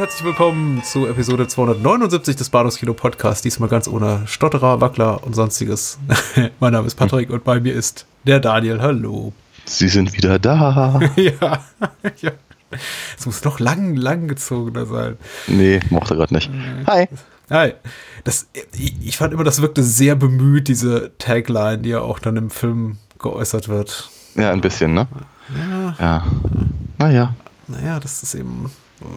herzlich willkommen zu Episode 279 des Bahnhofskino Podcast. Diesmal ganz ohne Stotterer, Wackler und sonstiges. mein Name ist Patrick und bei mir ist der Daniel. Hallo. Sie sind wieder da. ja, ja. Es muss noch lang, lang gezogener sein. Nee, mochte gerade nicht. Hi. Hi. Das, ich, ich fand immer, das wirkte sehr bemüht, diese Tagline, die ja auch dann im Film geäußert wird. Ja, ein bisschen, ne? Ja. Ja. Naja. Naja, das ist eben,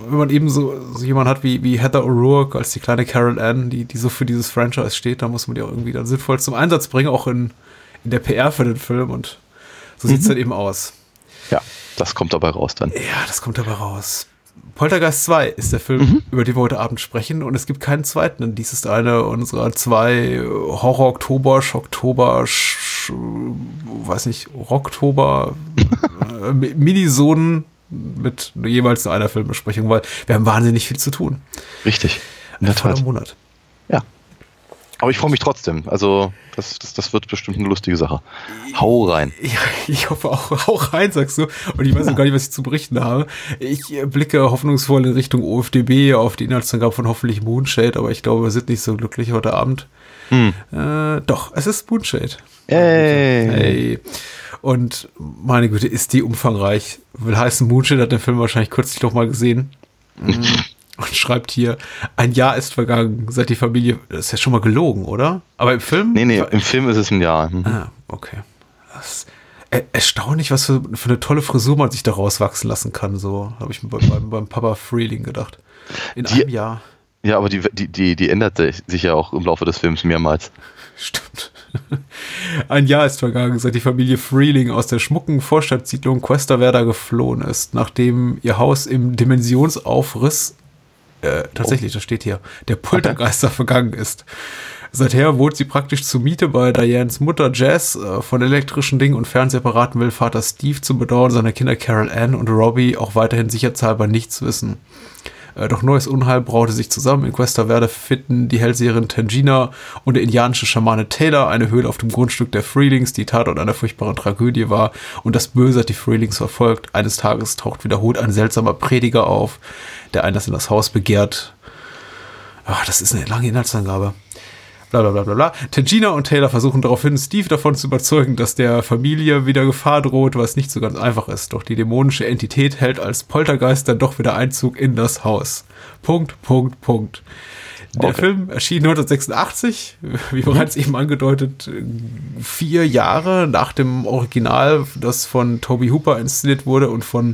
wenn man eben so, so jemand hat wie, wie Heather O'Rourke als die kleine Carol Ann, die, die so für dieses Franchise steht, da muss man die auch irgendwie dann sinnvoll zum Einsatz bringen, auch in, in der PR für den Film und so sieht es Mhm. dann eben aus. Ja, das kommt dabei raus dann. Ja, das kommt dabei raus. Poltergeist 2 ist der Film, Mhm. über den wir heute Abend sprechen und es gibt keinen zweiten, denn dies ist eine unserer zwei Horror-Oktober, Schocktober, Sch weiß nicht, Rocktober äh, Mi- Minisonen mit jeweils nur einer Filmbesprechung, weil wir haben wahnsinnig viel zu tun. Richtig. In der Tat. Monat. Ja. Aber ich freue mich trotzdem. Also, das, das, das wird bestimmt eine lustige Sache. Hau rein. Ja, ich hoffe auch, auch rein, sagst du. Und ich weiß auch gar nicht, was ich zu berichten habe. Ich äh, blicke hoffnungsvoll in Richtung OFDB auf die Inhaltsangabe von hoffentlich Moonshade, aber ich glaube, wir sind nicht so glücklich heute Abend. Hm. Äh, doch, es ist Moonshade. Ey. Hey. Und meine Güte, ist die umfangreich. Will heißen, Moonshade hat den Film wahrscheinlich kürzlich noch mal gesehen. Mm. Und schreibt hier, ein Jahr ist vergangen, seit die Familie, das ist ja schon mal gelogen, oder? Aber im Film? Nee, nee, im Film ist es ein Jahr. Mhm. Ah, okay. Das ist er erstaunlich, was für, für eine tolle Frisur man sich da rauswachsen lassen kann. So habe ich mir beim, beim, beim Papa Freeling gedacht. In Die- einem Jahr. Ja, aber die, die, die, die ändert sich ja auch im Laufe des Films mehrmals. Stimmt. Ein Jahr ist vergangen, seit die Familie Freeling aus der schmucken Vorstadtsiedlung Questaverda geflohen ist, nachdem ihr Haus im Dimensionsaufriss, äh, tatsächlich, das steht hier, der Poltergeister vergangen ist. Seither wohnt sie praktisch zur Miete bei Dianes Mutter Jess. Äh, von elektrischen Dingen und Fernsehapparaten will Vater Steve zum Bedauern seiner Kinder Carol Ann und Robbie auch weiterhin sicherheitshalber nichts wissen. Äh, Doch neues Unheil braute sich zusammen. In Questa Verde finden die Hellseherin Tangina und der indianische Schamane Taylor eine Höhle auf dem Grundstück der Freelings, die Tatort einer furchtbaren Tragödie war. Und das Böse hat die Freelings verfolgt. Eines Tages taucht wiederholt ein seltsamer Prediger auf, der Einlass in das Haus begehrt. Ach, das ist eine lange Inhaltsangabe. Bla bla bla bla bla. Tangina und Taylor versuchen daraufhin, Steve davon zu überzeugen, dass der Familie wieder Gefahr droht, was nicht so ganz einfach ist. Doch die dämonische Entität hält als Poltergeist dann doch wieder Einzug in das Haus. Punkt, Punkt, Punkt. Der Okay. Film erschien 1986, wie bereits eben angedeutet, vier Jahre nach dem Original, das von Toby Hooper inszeniert wurde und von,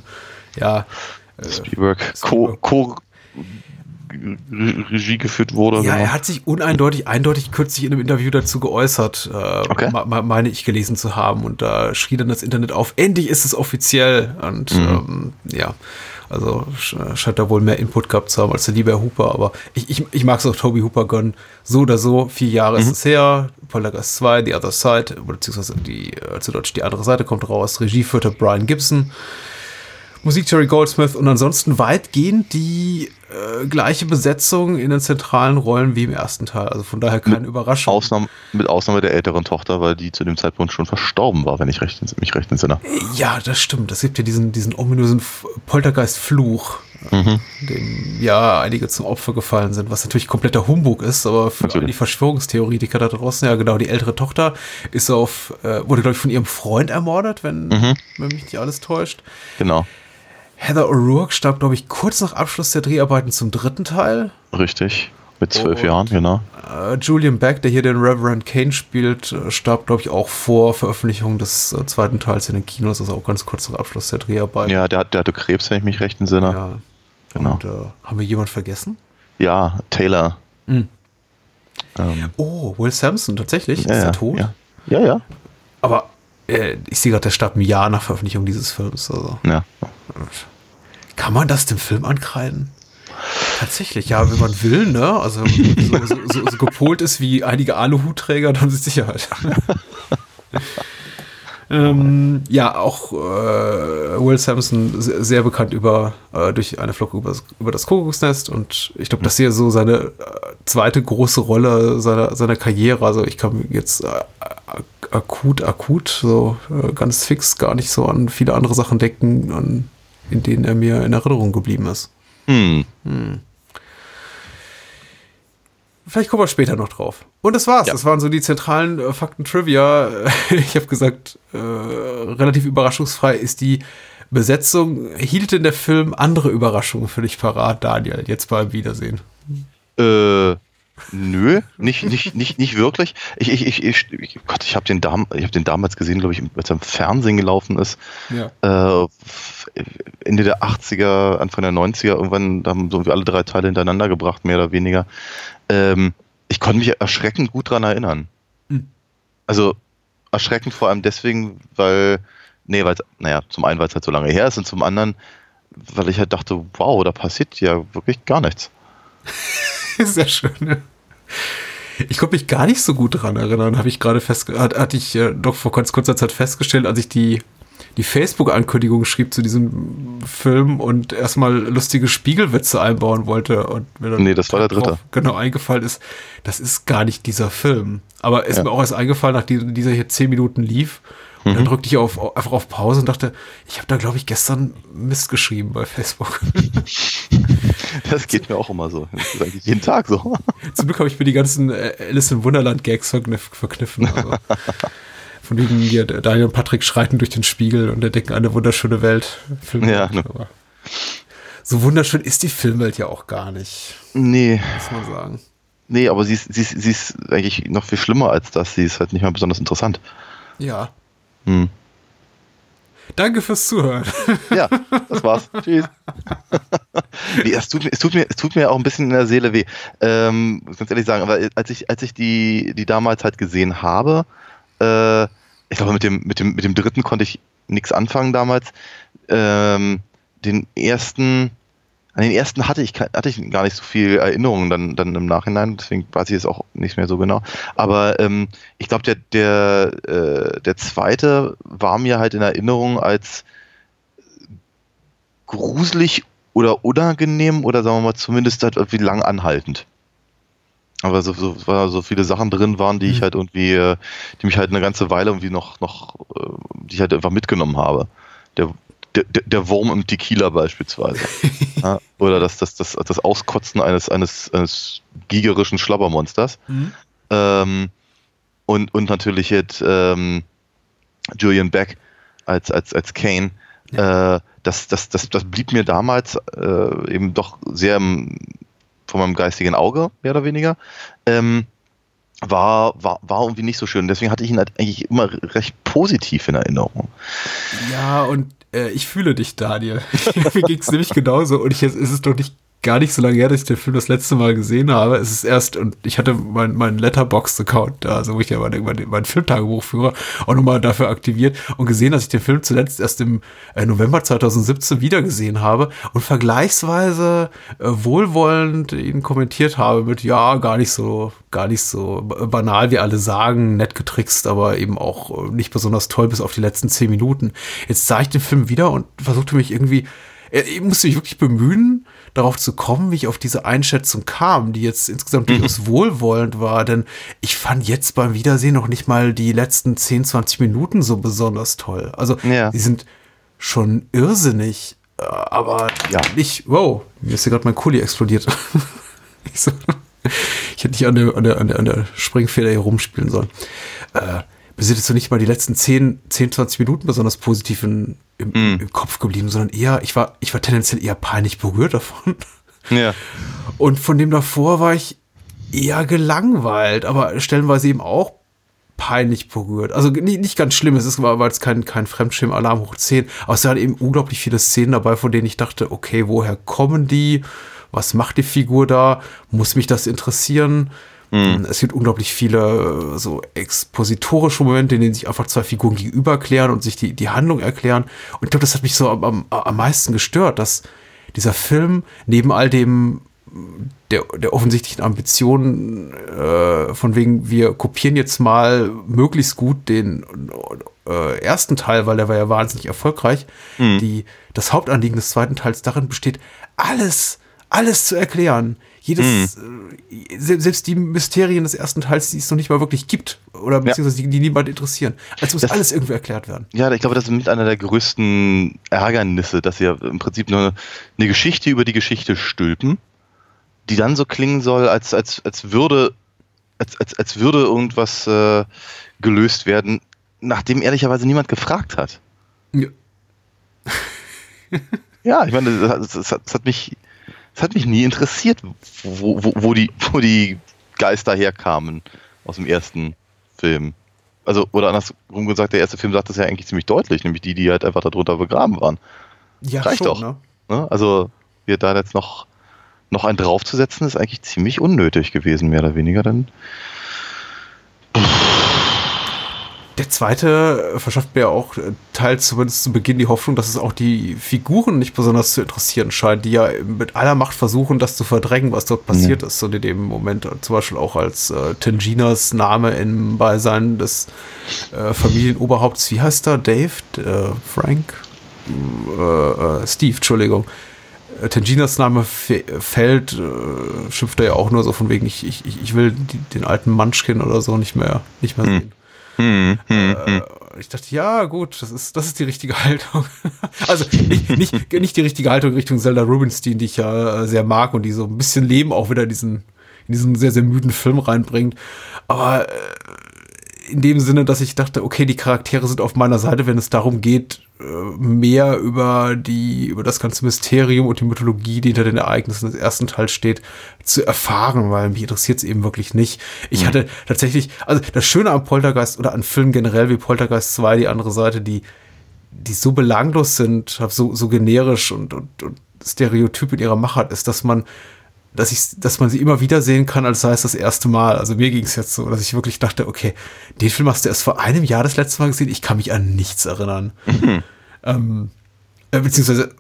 ja, Spielberg Co, Co Regie geführt wurde. Ja, genau. er hat sich uneindeutig, eindeutig kürzlich in einem Interview dazu geäußert, äh, Okay. me- meine ich gelesen zu haben. Und da schrie dann das Internet auf, endlich ist es offiziell. Und Mhm. ähm, ja, also sch- scheint da wohl mehr Input gehabt zu haben als der liebe Herr Hooper. Aber ich, ich, ich mag es auch Toby Hooper gönnen. So oder so, vier Jahre Mhm. ist es her. Poltergeist 2, The Other Side, beziehungsweise die, äh, zu Deutsch die andere Seite kommt raus. Regie führte Brian Gibson. Musik Jerry Goldsmith und ansonsten weitgehend die äh, gleiche Besetzung in den zentralen Rollen wie im ersten Teil. Also von daher keine Überraschung. Ausnahme, mit Ausnahme der älteren Tochter, weil die zu dem Zeitpunkt schon verstorben war, wenn ich recht, mich recht entsinne. Ja, das stimmt. Das gibt ja diesen, diesen ominösen Poltergeist-Fluch. Mhm. dem ja einige zum Opfer gefallen sind, was natürlich kompletter Humbug ist, aber für die Verschwörungstheoretiker da draußen, ja genau, die ältere Tochter ist auf, äh, wurde glaube ich von ihrem Freund ermordet, wenn, Mhm. wenn mich nicht alles täuscht. Genau. Heather O'Rourke starb, glaube ich, kurz nach Abschluss der Dreharbeiten zum dritten Teil. Richtig. Mit zwölf Jahren, genau. Äh, Julian Beck, der hier den Reverend Kane spielt, äh, starb, glaube ich, auch vor Veröffentlichung des äh, zweiten Teils in den Kinos, also auch ganz kurz nach Abschluss der Dreharbeiten. Ja, der, der hatte Krebs, wenn ich mich recht entsinne. Ja. Genau. Und äh, haben wir jemand vergessen? Ja, Taylor. Mhm. Ähm, Oh, Will Sampson, tatsächlich. ja, ist ja, er tot? Ja, ja. ja. Aber ich sehe gerade, der starb ein Jahr nach Veröffentlichung dieses Films. Also. ja. Kann man das dem Film ankreiden? Tatsächlich, ja, wenn man will, ne? Also so, so, so, so gepolt ist wie einige Aluhutträger, dann ist Sicherheit. ähm, ja, auch äh, Will Sampson se- sehr bekannt über äh, durch eine Flug über, über das Kuckucksnest und ich glaube, das hier so seine äh, zweite große Rolle seiner, seiner Karriere. Also ich kann jetzt äh, ak- akut, akut, so äh, ganz fix gar nicht so an viele andere Sachen denken, an, in denen er mir in Erinnerung geblieben ist. Hm. Vielleicht kommen wir später noch drauf. Und das war's. Ja. Das waren so die zentralen äh, Fakten Trivia. Ich habe gesagt, äh, relativ überraschungsfrei ist die Besetzung. Hielt denn der Film andere Überraschungen für dich parat, Daniel? Jetzt beim Wiedersehen. Äh, nö, nicht, nicht, nicht, nicht wirklich. Ich, ich, ich, ich, Gott, ich habe den, Dam ich hab den damals gesehen, glaube ich, als er im Fernsehen gelaufen ist. Ja. Äh, Ende der 80er, Anfang der 90er, irgendwann da haben so wir alle drei Teile hintereinander gebracht, mehr oder weniger. Ähm, ich konnte mich erschreckend gut dran erinnern. Hm. Also erschreckend vor allem deswegen, weil, nee, weil, naja, zum einen, weil es halt so lange her ist und zum anderen, weil ich halt dachte, wow, da passiert ja wirklich gar nichts. Sehr schön. Ne? Ich konnte mich gar nicht so gut dran erinnern, habe ich gerade fest, hat, hatte ich äh, doch vor ganz kurzer Zeit festgestellt, als ich die, die Facebook-Ankündigung schrieb zu diesem Film und erstmal lustige Spiegelwitze einbauen wollte und mir dann Nee, das war der dritte. genau eingefallen ist, das ist gar nicht dieser Film. Aber ist Ja. mir auch erst eingefallen, nachdem dieser hier zehn Minuten lief. Und Mhm. dann drückte ich auf, einfach auf Pause und dachte, ich habe da, glaube ich, gestern Mist geschrieben bei Facebook. Das geht mir auch immer so. Das ist eigentlich jeden Tag so. Zum Glück habe ich mir die ganzen äh, Alice im Wunderland-Gags verkniff, verkniffen. Also. Von wegen hier, Daniel und Patrick schreiten durch den Spiegel und entdecken eine wunderschöne Welt. Film Ja, ne. Aber so wunderschön ist die Filmwelt ja auch gar nicht, Nee, muss man sagen. nee, aber sie ist, sie, ist, sie ist eigentlich noch viel schlimmer als das. Sie ist halt nicht mal besonders interessant. Ja. Hm. Danke fürs Zuhören. Ja, das war's. Tschüss. nee, es tut, mir, es, tut mir, es tut mir auch ein bisschen in der Seele weh. Ähm, muss ganz ehrlich sagen, aber als ich, als ich die, die damals halt gesehen habe, äh, ich glaube, mit dem, mit, dem, mit dem dritten konnte ich nichts anfangen damals. Ähm, den ersten, an den ersten hatte ich, hatte ich gar nicht so viel Erinnerungen dann, dann im Nachhinein, deswegen weiß ich es auch nicht mehr so genau. Aber ähm, ich glaube, der, der, äh, der zweite war mir halt in Erinnerung als gruselig oder unangenehm oder sagen wir mal zumindest halt irgendwie lang anhaltend. Aber so, so, weil so viele Sachen drin waren, die ich Mhm. halt irgendwie, äh, die mich halt eine ganze Weile irgendwie noch, noch, äh, die ich halt einfach mitgenommen habe. Der, der, der Wurm im Tequila beispielsweise. ja, oder das, das, das, das Auskotzen eines, eines, eines gigerischen Schlabbermonsters. Ähm, und, und natürlich jetzt ähm, Julian Beck als, als, als Kane. Äh, das, das, das, das blieb mir damals äh, eben doch sehr im, von meinem geistigen Auge, mehr oder weniger. Ähm, war, war, war irgendwie nicht so schön. Deswegen hatte ich ihn halt eigentlich immer recht positiv in Erinnerung. Ja, und äh, ich fühle dich, Daniel. Mir ging es nämlich genauso. Und ich, es ist doch nicht gar nicht so lange her, dass ich den Film das letzte Mal gesehen habe. Es ist erst, und ich hatte meinen mein Letterboxd-Account da, also wo ich ja mein, mein, mein Filmtagebuch führe, auch nochmal dafür aktiviert und gesehen, dass ich den Film zuletzt erst im äh, November 2017 wiedergesehen habe und vergleichsweise äh, wohlwollend ihn kommentiert habe mit, ja, gar nicht so, gar nicht so banal, wie alle sagen, nett getrickst, aber eben auch äh, nicht besonders toll bis auf die letzten zehn Minuten. Jetzt sah ich den Film wieder und versuchte mich irgendwie äh, ich musste mich wirklich bemühen, darauf zu kommen, wie ich auf diese Einschätzung kam, die jetzt insgesamt durchaus wohlwollend war, denn ich fand jetzt beim Wiedersehen noch nicht mal die letzten 10, 20 Minuten so besonders toll. Also, Ja. die sind schon irrsinnig äh, aber ja, nicht, wow, mir ist hier gerade mein Kuli explodiert. ich, so, ich hätte nicht an der, an der, an der, an der Springfeder hier rumspielen sollen. Äh, sind jetzt so nicht mal die letzten 10, 10 20 Minuten besonders positiv in, im, mm. im Kopf geblieben, sondern eher, ich war, ich war tendenziell eher peinlich berührt davon. Ja. Und von dem davor war ich eher gelangweilt, aber stellenweise eben auch peinlich berührt. Also nicht, nicht ganz schlimm, es ist, war jetzt kein, kein Fremdschirm-Alarm hoch 10, aber es waren eben unglaublich viele Szenen dabei, von denen ich dachte, okay, woher kommen die? Was macht die Figur da? Muss mich das interessieren? Mhm. Es gibt unglaublich viele äh, so expositorische Momente, in denen sich einfach zwei Figuren gegenüber erklären und sich die, die Handlung erklären. Und ich glaube, das hat mich so am, am, am meisten gestört, dass dieser Film neben all dem der, der offensichtlichen Ambition äh, von wegen, wir kopieren jetzt mal möglichst gut den äh, ersten Teil, weil der war ja wahnsinnig erfolgreich. Mhm. Die, das Hauptanliegen des zweiten Teils darin besteht, alles, alles zu erklären. Jedes, mhm. selbst die Mysterien des ersten Teils, die es noch nicht mal wirklich gibt, oder beziehungsweise die, die niemand interessieren. Also muss das, alles irgendwie erklärt werden. Ja, ich glaube, das ist mit einer der größten Ärgernisse, dass sie ja im Prinzip nur eine Geschichte über die Geschichte stülpen die dann so klingen soll, als, als, als würde als, als, als würde irgendwas äh, gelöst werden, nachdem ehrlicherweise niemand gefragt hat. Ja, ja ich meine, das, das, das, hat mich, das hat mich nie interessiert, wo, wo, wo, die, wo die Geister herkamen aus dem ersten Film. Also, oder andersrum gesagt, der erste Film sagt das ja eigentlich ziemlich deutlich, nämlich die, die halt einfach darunter begraben waren. Ja, Reicht schon, doch. Ne? ne? Also, wir da jetzt noch noch einen draufzusetzen, ist eigentlich ziemlich unnötig gewesen, mehr oder weniger. Dann. Der zweite verschafft mir auch äh, teils zumindest zu Beginn die Hoffnung, dass es auch die Figuren nicht besonders zu interessieren scheint, die ja mit aller Macht versuchen, das zu verdrängen, was dort passiert ja. ist. Und in dem Moment zum Beispiel auch als äh, Tanginas Name im Beisein des äh, Familienoberhaupts, wie heißt er? Dave? Äh, Frank? Äh, äh, Steve, Entschuldigung Tanginas Name fällt, äh, schimpft er ja auch nur so von wegen, ich, ich, ich will die, den alten Munchkin oder so nicht mehr, nicht mehr hm. sehen. Hm, hm, äh, hm. ich dachte, ja, gut, das ist, das ist die richtige Haltung. also nicht, nicht, nicht die richtige Haltung Richtung Zelda Rubinstein, die ich ja äh, sehr mag und die so ein bisschen Leben auch wieder in diesen, in diesen sehr, sehr müden Film reinbringt. Aber äh, in dem Sinne, dass ich dachte, okay, die Charaktere sind auf meiner Seite, wenn es darum geht, äh, mehr über die, über das ganze Mysterium und die Mythologie, die hinter den Ereignissen des ersten Teils steht, zu erfahren, weil mich interessiert es eben wirklich nicht. Ich mhm. hatte tatsächlich, also das Schöne am Poltergeist oder an Filmen generell wie Poltergeist 2, die andere Seite, die, die so belanglos sind, so, so generisch und, und, und stereotyp in ihrer Machart ist, dass man dass ich, dass man sie immer wieder sehen kann, als sei es das erste Mal. Also mir ging es jetzt so, dass ich wirklich dachte, okay, den Film hast du erst vor einem Jahr das letzte Mal gesehen. Ich kann mich an nichts erinnern. Mhm. Ähm, äh, beziehungsweise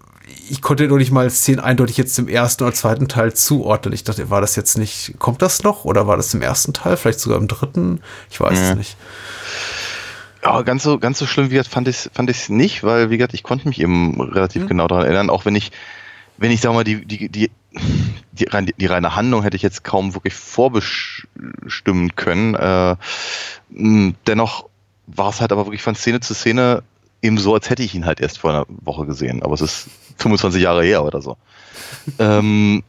ich konnte nur nicht mal Szenen eindeutig jetzt im ersten oder zweiten Teil zuordnen. Ich dachte, war das jetzt nicht, kommt das noch oder war das im ersten Teil, vielleicht sogar im dritten? Ich weiß ja. es nicht. Ja, ganz so, ganz so schlimm wie das fand ich fand ich nicht, weil wie gesagt, ich konnte mich eben relativ mhm. genau daran erinnern, auch wenn ich wenn ich sag mal die die die die, die reine Handlung hätte ich jetzt kaum wirklich vorbestimmen können. Äh, dennoch war es halt aber wirklich von Szene zu Szene eben so, als hätte ich ihn halt erst vor einer Woche gesehen. Aber es ist 25 Jahre her oder so. ähm,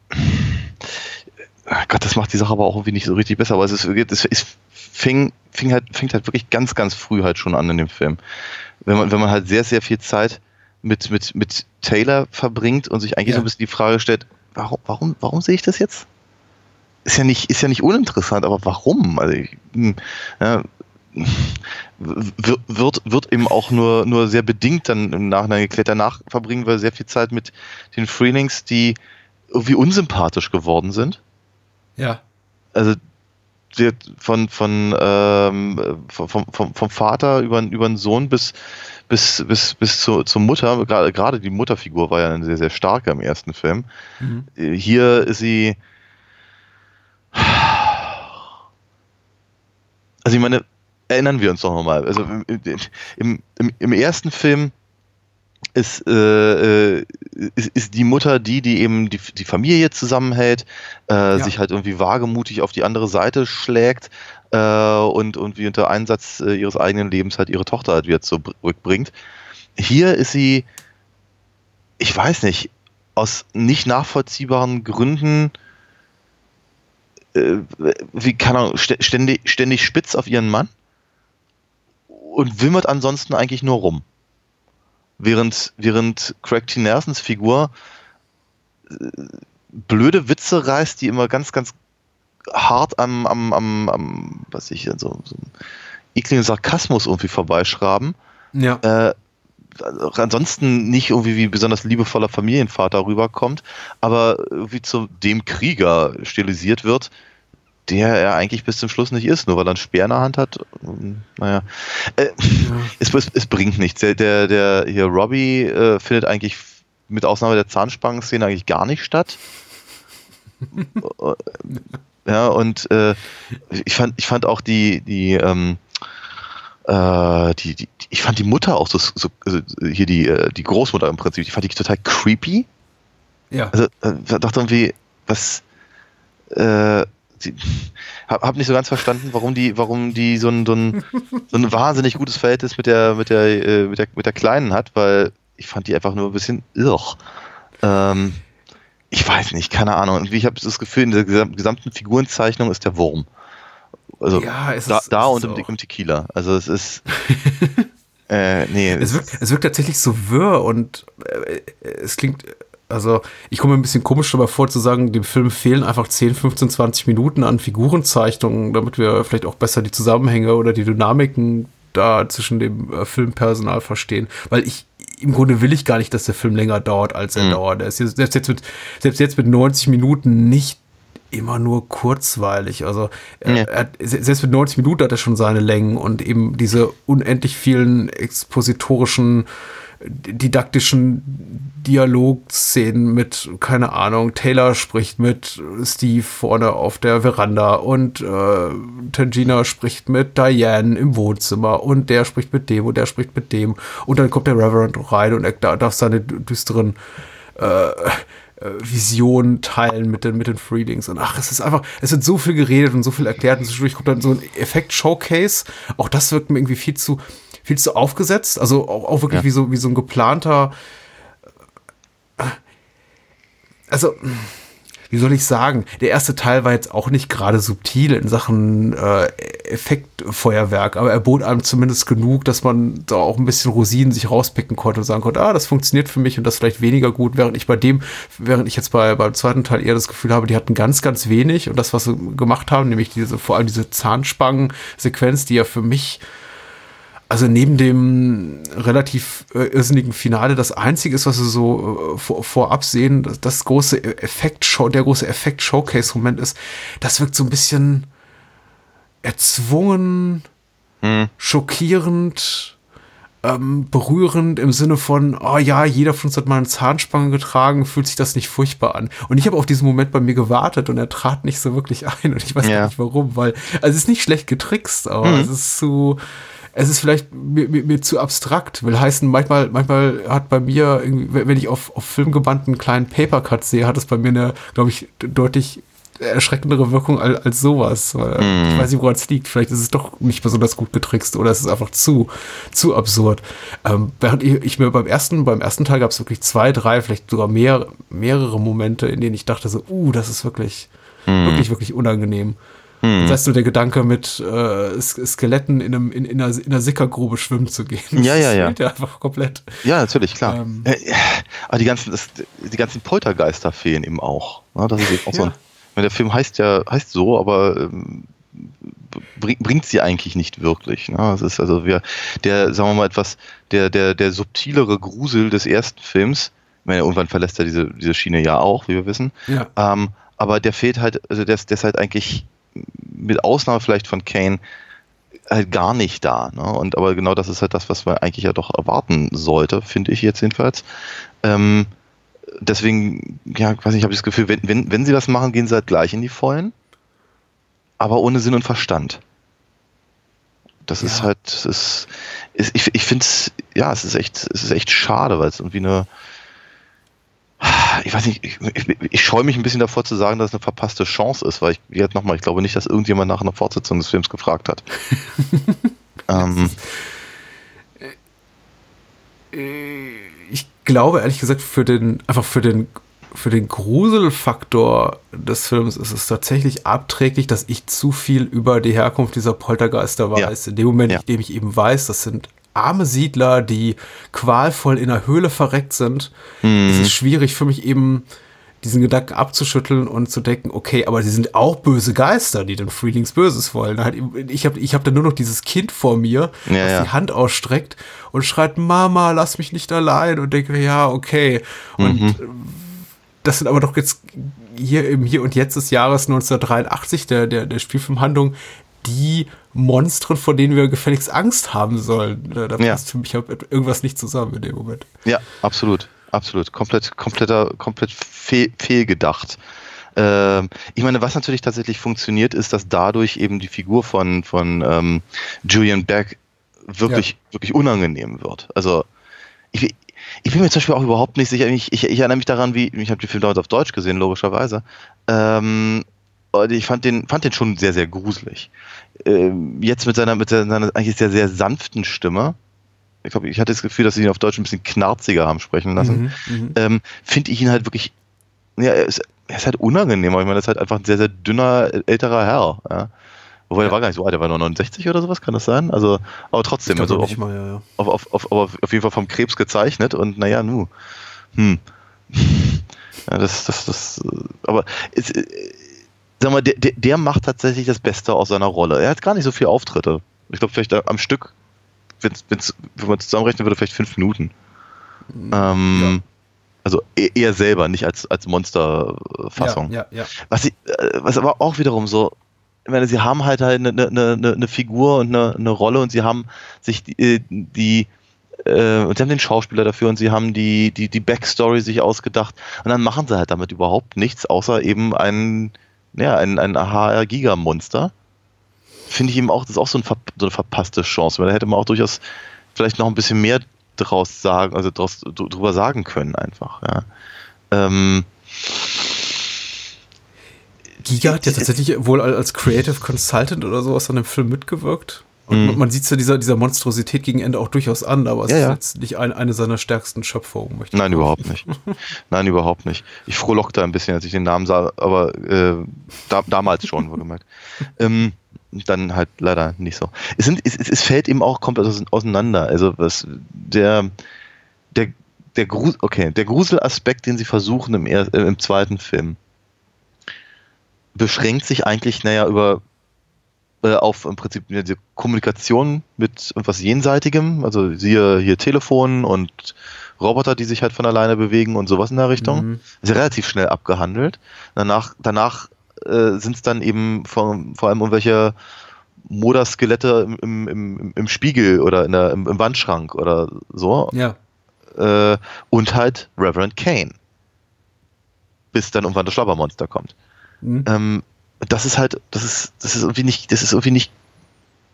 Gott, das macht die Sache aber auch irgendwie nicht so richtig besser. Aber es, ist, es, es fing, fing halt, fängt halt wirklich ganz, ganz früh halt schon an in dem Film. Wenn man, wenn man halt sehr, sehr viel Zeit mit, mit, mit Taylor verbringt und sich eigentlich ja. so ein bisschen die Frage stellt, warum, warum, warum sehe ich das jetzt? Ist ja nicht, ist ja nicht uninteressant, aber warum? Also ich, hm, ja, wird, wird eben auch nur, nur sehr bedingt dann im Nachhinein geklärt. Danach verbringen wir sehr viel Zeit mit den Freelings, die irgendwie unsympathisch geworden sind. Ja. Also von, von, ähm, vom, vom, vom Vater über, über den Sohn bis, bis, bis, bis zur, zur Mutter, gerade, gerade die Mutterfigur war ja eine sehr, sehr starke im ersten Film. Mhm. Hier ist sie. Also ich meine, erinnern wir uns doch nochmal. Also im, im, im ersten Film ist, äh, äh, ist, ist, die Mutter die, die eben die, die Familie zusammenhält, äh, ja. sich halt irgendwie wagemutig auf die andere Seite schlägt äh, und, und wie unter Einsatz äh, ihres eigenen Lebens halt ihre Tochter halt wieder zurückbringt. Hier ist sie ich weiß nicht, aus nicht nachvollziehbaren Gründen, äh, wie kann er, ständig, ständig spitz auf ihren Mann und wimmert ansonsten eigentlich nur rum. Während, während Craig T. Nelsons Figur äh, blöde Witze reißt, die immer ganz, ganz hart am, am, am, am was ich, so, so ekligen Sarkasmus irgendwie vorbeischraben. Ja. Äh, ansonsten nicht irgendwie wie besonders liebevoller Familienvater rüberkommt, aber wie zu dem Krieger stilisiert wird, der er eigentlich bis zum Schluss nicht ist, nur weil er einen Speer in der Hand hat. Naja, äh, ja. es, es, es, bringt nichts. Der, der, der hier Robbie äh, findet eigentlich mit Ausnahme der Zahnspangen-Szene eigentlich gar nicht statt. ja, und äh, ich, fand, ich fand auch die, die, ähm, äh, die, die, ich fand die Mutter auch so, so also hier die, äh, die Großmutter im Prinzip, die fand ich total creepy. Ja. Also, äh, dachte irgendwie, was, äh, hab, hab nicht so ganz verstanden, warum die, warum die so ein, so ein, so ein wahnsinnig gutes Verhältnis mit der, mit der, äh, mit der, mit der Kleinen hat, weil ich fand die einfach nur ein bisschen irr. Ähm, ich weiß nicht, keine Ahnung. Und ich habe das Gefühl, in der gesamten Figurenzeichnung ist der Wurm. Also ja, da, ist, da und im, im, Tequila. Also es ist. äh, nee. Es wirkt, es wirkt tatsächlich so wirr und äh, es klingt. Also, ich komme mir ein bisschen komisch dabei vor, zu sagen, dem Film fehlen einfach 10, 15, 20 Minuten an Figurenzeichnungen, damit wir vielleicht auch besser die Zusammenhänge oder die Dynamiken da zwischen dem äh, Filmpersonal verstehen. Weil ich, im Grunde will ich gar nicht, dass der Film länger dauert, als er mhm. dauert. Er ist jetzt, selbst, jetzt mit, selbst jetzt mit 90 Minuten nicht immer nur kurzweilig. Also ja. er, selbst mit 90 Minuten hat er schon seine Längen und eben diese unendlich vielen expositorischen didaktischen Dialogszenen mit, keine Ahnung, Taylor spricht mit Steve vorne auf der Veranda und äh, Tangina spricht mit Diane im Wohnzimmer und der spricht mit dem und der spricht mit dem und dann kommt der Reverend rein und er darf seine düsteren äh, Visionen teilen mit den, mit den Freelings. Und ach, es ist einfach, es wird so viel geredet und so viel erklärt und zwischendurch kommt dann so ein Effekt-Showcase. Auch das wirkt mir irgendwie viel zu, viel zu aufgesetzt. Also auch, auch wirklich ja. wie, so, wie so ein geplanter. Also, wie soll ich sagen? Der erste Teil war jetzt auch nicht gerade subtil in Sachen äh, Effektfeuerwerk, aber er bot einem zumindest genug, dass man da auch ein bisschen Rosinen sich rauspicken konnte und sagen konnte, ah, das funktioniert für mich und das vielleicht weniger gut, während ich bei dem, während ich jetzt bei, beim zweiten Teil eher das Gefühl habe, die hatten ganz, ganz wenig und das, was sie gemacht haben, nämlich diese, vor allem diese Zahnspangen-Sequenz, die ja für mich also neben dem relativ äh, irrsinnigen Finale das einzige ist, was wir so äh, vor, vorab sehen, das, das große Effekt-Show, der große Effekt-Showcase-Moment ist, das wirkt so ein bisschen erzwungen, hm. schockierend, ähm, berührend im Sinne von, oh ja, jeder von uns hat mal eine Zahnspange getragen, fühlt sich das nicht furchtbar an. Und ich habe auf diesen Moment bei mir gewartet und er trat nicht so wirklich ein und ich weiß ja. nicht warum, weil, also es ist nicht schlecht getrickst, aber hm. es ist zu, so, es ist vielleicht mir, mir, mir, zu abstrakt. Will heißen, manchmal, manchmal hat bei mir, wenn ich auf, auf filmgebannten kleinen Papercut sehe, hat es bei mir eine, glaube ich, deutlich erschreckendere Wirkung als, als sowas. Mm. Ich weiß nicht, woran es liegt. Vielleicht ist es doch nicht besonders gut getrickst oder es ist einfach zu, zu absurd. Ähm, während ich, ich, mir beim ersten, beim ersten Teil gab es wirklich zwei, drei, vielleicht sogar mehr, mehrere Momente, in denen ich dachte so, uh, das ist wirklich, mm. wirklich, wirklich unangenehm. Hm. Das heißt nur der Gedanke, mit äh, Skeletten in, einem, in, in, einer, in einer Sickergrube schwimmen zu gehen. Ja, ja, ja. ja einfach komplett. Ja, natürlich, klar. Ähm, äh, aber die ganzen, das, die ganzen Poltergeister fehlen eben auch. Ne? Das ist eben auch ja. so ein, der Film heißt ja, heißt so, aber ähm, bringt sie eigentlich nicht wirklich. Ne? Das ist also wir, der, sagen wir mal etwas, der, der, der subtilere Grusel des ersten Films, meine, irgendwann verlässt er diese, diese Schiene ja auch, wie wir wissen. Ja. Ähm, aber der fehlt halt, also der, der ist halt eigentlich mit Ausnahme vielleicht von Kane halt gar nicht da. Ne? Und aber genau das ist halt das, was man eigentlich ja doch erwarten sollte, finde ich jetzt jedenfalls. Ähm, deswegen, ja, weiß nicht, ich habe das Gefühl, wenn, wenn, wenn sie das machen, gehen sie halt gleich in die Vollen, aber ohne Sinn und Verstand. Das ja. ist halt, das ist, ist ich, ich finde es, ja, es ist echt, es ist echt schade, weil es irgendwie eine, ich weiß nicht, ich, ich, ich scheue mich ein bisschen davor zu sagen, dass es eine verpasste Chance ist, weil ich, jetzt nochmal, ich glaube nicht, dass irgendjemand nach einer Fortsetzung des Films gefragt hat. ähm, ich glaube ehrlich gesagt für den, einfach für den, für den Gruselfaktor des Films ist es tatsächlich abträglich, dass ich zu viel über die Herkunft dieser Poltergeister weiß. Ja. In dem Moment, Ja. in dem ich eben weiß, das sind arme Siedler, die qualvoll in der Höhle verreckt sind, Mhm. ist es schwierig für mich eben diesen Gedanken abzuschütteln und zu denken, okay, aber sie sind auch böse Geister, die den Freelings Böses wollen. Halt, ich habe ich hab da nur noch dieses Kind vor mir, Ja, das ja. die Hand ausstreckt und schreit, Mama, lass mich nicht allein und denke, ja, okay. Und Mhm. das sind aber doch jetzt hier im Hier und Jetzt des Jahres 1983, der, der, der Spielfilmhandlung, die Monstren, vor denen wir gefälligst Angst haben sollen. Da, da Ja. passt für mich irgendwas nicht zusammen in dem Moment. Ja, absolut. Absolut. Komplett, kompletter, komplett fehl, fehlgedacht. Ähm, ich meine, was natürlich tatsächlich funktioniert, ist, dass dadurch eben die Figur von, von ähm, Julian Beck wirklich, wirklich unangenehm wird. Also, ich, ich bin mir zum Beispiel auch überhaupt nicht sicher, ich, ich, ich erinnere mich daran, wie, ich habe den Film damals auf Deutsch gesehen, logischerweise. Ähm, und ich fand den, fand den schon sehr, sehr gruselig. Ähm, jetzt mit seiner, mit seiner eigentlich sehr, sehr sanften Stimme, ich glaube, ich hatte das Gefühl, dass sie ihn auf Deutsch ein bisschen knarziger haben sprechen lassen, Mhm, mhm. ähm, finde ich ihn halt wirklich, ja, er ist, er ist halt unangenehm, aber ich meine, das ist halt einfach ein sehr, sehr dünner, älterer Herr, ja. Wobei, der war gar nicht so alt, der war nur 69 oder sowas, kann das sein? Also, aber trotzdem, also auf, mal, ja, ja. auf, auf, auf, auf, auf jeden Fall vom Krebs gezeichnet und naja, nu. Hm. Ja, das, das, das, äh, aber es, äh, sag mal, der, der, macht tatsächlich das Beste aus seiner Rolle. Er hat gar nicht so viele Auftritte. Ich glaube, vielleicht am Stück, wenn's, wenn's, wenn man zusammenrechnen würde, vielleicht fünf Minuten. Ähm, Also er, er selber, nicht als, als Monsterfassung. Ja, ja, ja. Was, ich, äh, was aber auch wiederum so, ich meine, sie haben halt halt eine, eine, eine, eine Figur und eine, eine Rolle und sie haben sich die, äh, die äh, und sie haben den Schauspieler dafür und sie haben die, die, die Backstory sich ausgedacht und dann machen sie halt damit überhaupt nichts, außer eben ein, ja, ein, ein HR-Giga-Monster. Finde ich eben auch, das ist auch so, ein, so eine verpasste Chance, weil da hätte man auch durchaus vielleicht noch ein bisschen mehr draus sagen, also draus, dr- drüber sagen können einfach, ja. Ähm, Giga hat ja tatsächlich wohl als Creative Consultant oder sowas an dem Film mitgewirkt. Und Mhm. man sieht es ja dieser, dieser Monstrosität gegen Ende auch durchaus an, aber es Ja, ist ja. jetzt nicht ein, eine seiner stärksten Schöpfungen. Möchte ich Nein, überhaupt nicht. Nein, überhaupt nicht. Ich frohlockte ein bisschen, als ich den Namen sah, aber äh, da, damals schon, wohlgemerkt. Ähm, dann halt leider nicht so. Es, sind, es, es, fällt eben auch komplett aus- auseinander. Also was der, der, der Grusel, okay, der Gruselaspekt, den sie versuchen im, er, äh, im zweiten Film, beschränkt sich eigentlich, naja, über äh, auf im Prinzip die Kommunikation mit etwas Jenseitigem, also siehe hier Telefon und Roboter, die sich halt von alleine bewegen und sowas in der Richtung. Mhm. Ist ja relativ schnell abgehandelt. Danach, danach äh, sind es dann eben vor, vor allem irgendwelche Moderskelette im, im, im, im Spiegel oder in der, im, im Wandschrank oder so. Ja. Äh, und halt Reverend Kane. Bis dann irgendwann das Schlabbermonster kommt. Mhm. Ähm, das ist halt, das ist, das ist irgendwie nicht, das ist irgendwie nicht,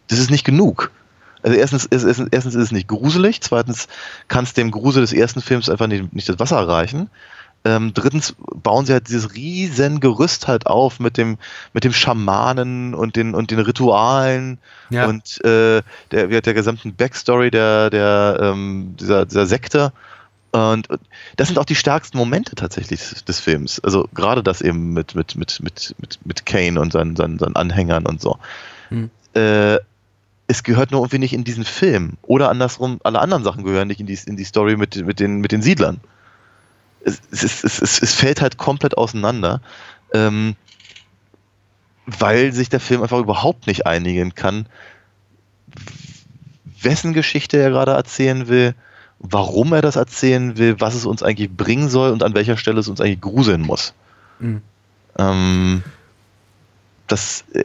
das ist nicht genug. Also erstens, ist- erstens, erstens ist es nicht gruselig, zweitens kann es dem Grusel des ersten Films einfach nicht, nicht das Wasser reichen. Ähm, drittens bauen sie halt dieses riesen Gerüst halt auf mit dem, mit dem Schamanen und den, und den Ritualen Ja. und äh, der, der gesamten Backstory der, der, ähm, dieser, dieser Sekte. Und das sind auch die stärksten Momente tatsächlich des, des Films. Also gerade das eben mit, mit, mit, mit, mit, mit Kane und seinen, seinen, seinen Anhängern und so. Hm. Äh, es gehört nur irgendwie nicht in diesen Film. Oder andersrum, alle anderen Sachen gehören nicht in die, in die Story mit, mit, den, mit den Siedlern. Es, es, es, es, es fällt halt komplett auseinander. Ähm, weil sich der Film einfach überhaupt nicht einigen kann, wessen Geschichte er gerade erzählen will, warum er das erzählen will, was es uns eigentlich bringen soll und an welcher Stelle es uns eigentlich gruseln muss. Mhm. Ähm, das, äh,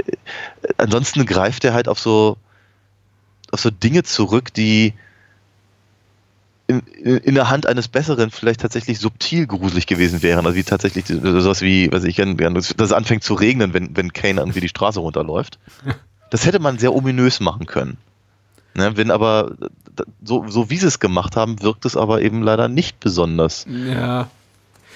ansonsten greift er halt auf so, auf so Dinge zurück, die in, in der Hand eines Besseren vielleicht tatsächlich subtil gruselig gewesen wären. Also wie tatsächlich sowas wie, weiß ich, dass es anfängt zu regnen, wenn, wenn Kane irgendwie die Straße runterläuft. Das hätte man sehr ominös machen können. Ne, wenn aber, so, so wie sie es gemacht haben, wirkt es aber eben leider nicht besonders. Ja.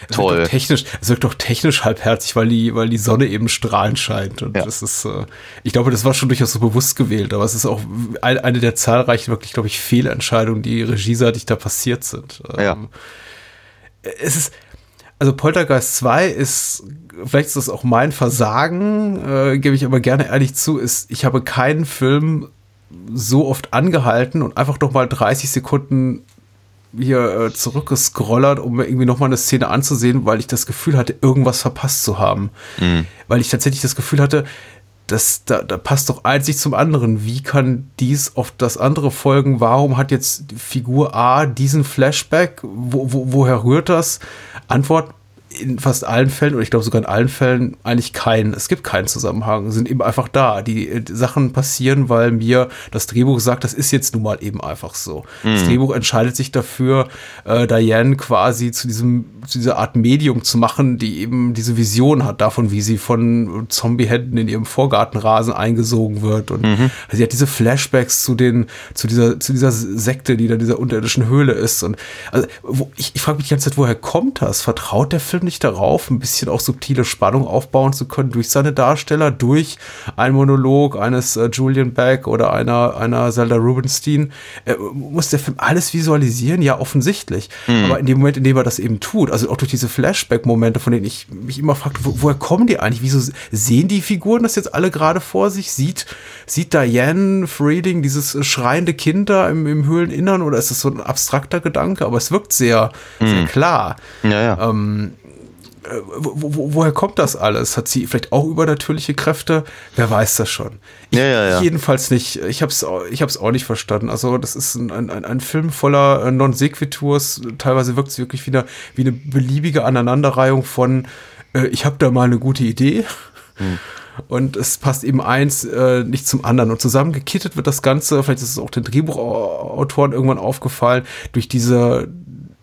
Es Toll. Wirkt technisch, es wirkt doch technisch halbherzig, weil die, weil die Sonne eben strahlend scheint. Und Ja. das ist, äh, ich glaube, das war schon durchaus so bewusst gewählt, aber es ist auch ein, eine der zahlreichen, wirklich, glaube ich, Fehlentscheidungen, die regieseitig da passiert sind. Ja. Ähm, es ist, also Poltergeist 2 ist, vielleicht ist das auch mein Versagen, äh, gebe ich aber gerne ehrlich zu, ist, ich habe keinen Film so oft angehalten und einfach noch mal 30 Sekunden hier äh, zurückgescrollert, um mir irgendwie noch mal eine Szene anzusehen, weil ich das Gefühl hatte, irgendwas verpasst zu haben. Weil ich tatsächlich das Gefühl hatte, das, da, da passt doch einzig zum anderen. Wie kann dies auf das andere folgen? Warum hat jetzt Figur A diesen Flashback? Wo, wo, woher rührt das? Antwort in fast allen Fällen, oder ich glaube sogar in allen Fällen, eigentlich keinen. Es gibt keinen Zusammenhang, sind eben einfach da. Die, äh, Sachen passieren, weil mir das Drehbuch sagt, das ist jetzt nun mal eben einfach so. Das Drehbuch entscheidet sich dafür, äh, Diane quasi zu diesem, zu dieser Art Medium zu machen, die eben diese Vision hat davon, wie sie von Zombie-Händen in ihrem Vorgartenrasen eingesogen wird. Und sie hat diese Flashbacks zu den, zu dieser, zu dieser Sekte, die da in dieser unterirdischen Höhle ist. Und also, wo, ich, ich frage mich die ganze Zeit, woher kommt das? Vertraut der Film nicht darauf, ein bisschen auch subtile Spannung aufbauen zu können durch seine Darsteller, durch einen Monolog eines äh, Julian Beck oder einer, einer Zelda Rubinstein? Äh, muss der Film alles visualisieren? Ja, offensichtlich. Aber in dem Moment, in dem er das eben tut, also auch durch diese Flashback-Momente, von denen ich mich immer fragte, wo, woher kommen die eigentlich? Wieso sehen die Figuren das jetzt alle gerade vor sich? Sieht, sieht Diane Freeling dieses äh, schreiende Kind da im, im Höhleninnern oder ist das so ein abstrakter Gedanke? Aber es wirkt sehr, sehr klar. Ja, ja. Ähm, äh, wo, wo, woher kommt das alles? Hat sie vielleicht auch übernatürliche Kräfte? Wer weiß das schon? Ich, Ja, ja, ja. Jedenfalls nicht. Ich habe es ich hab's auch nicht verstanden. Also das ist ein, ein, ein Film voller äh, Non-Sequiturs. Teilweise wirkt es wirklich wie eine, wie eine beliebige Aneinanderreihung von äh, ich habe da mal eine gute Idee. Hm. Und es passt eben eins äh, nicht zum anderen. Und zusammengekittet wird das Ganze, vielleicht ist es auch den Drehbuchautoren irgendwann aufgefallen, durch diese,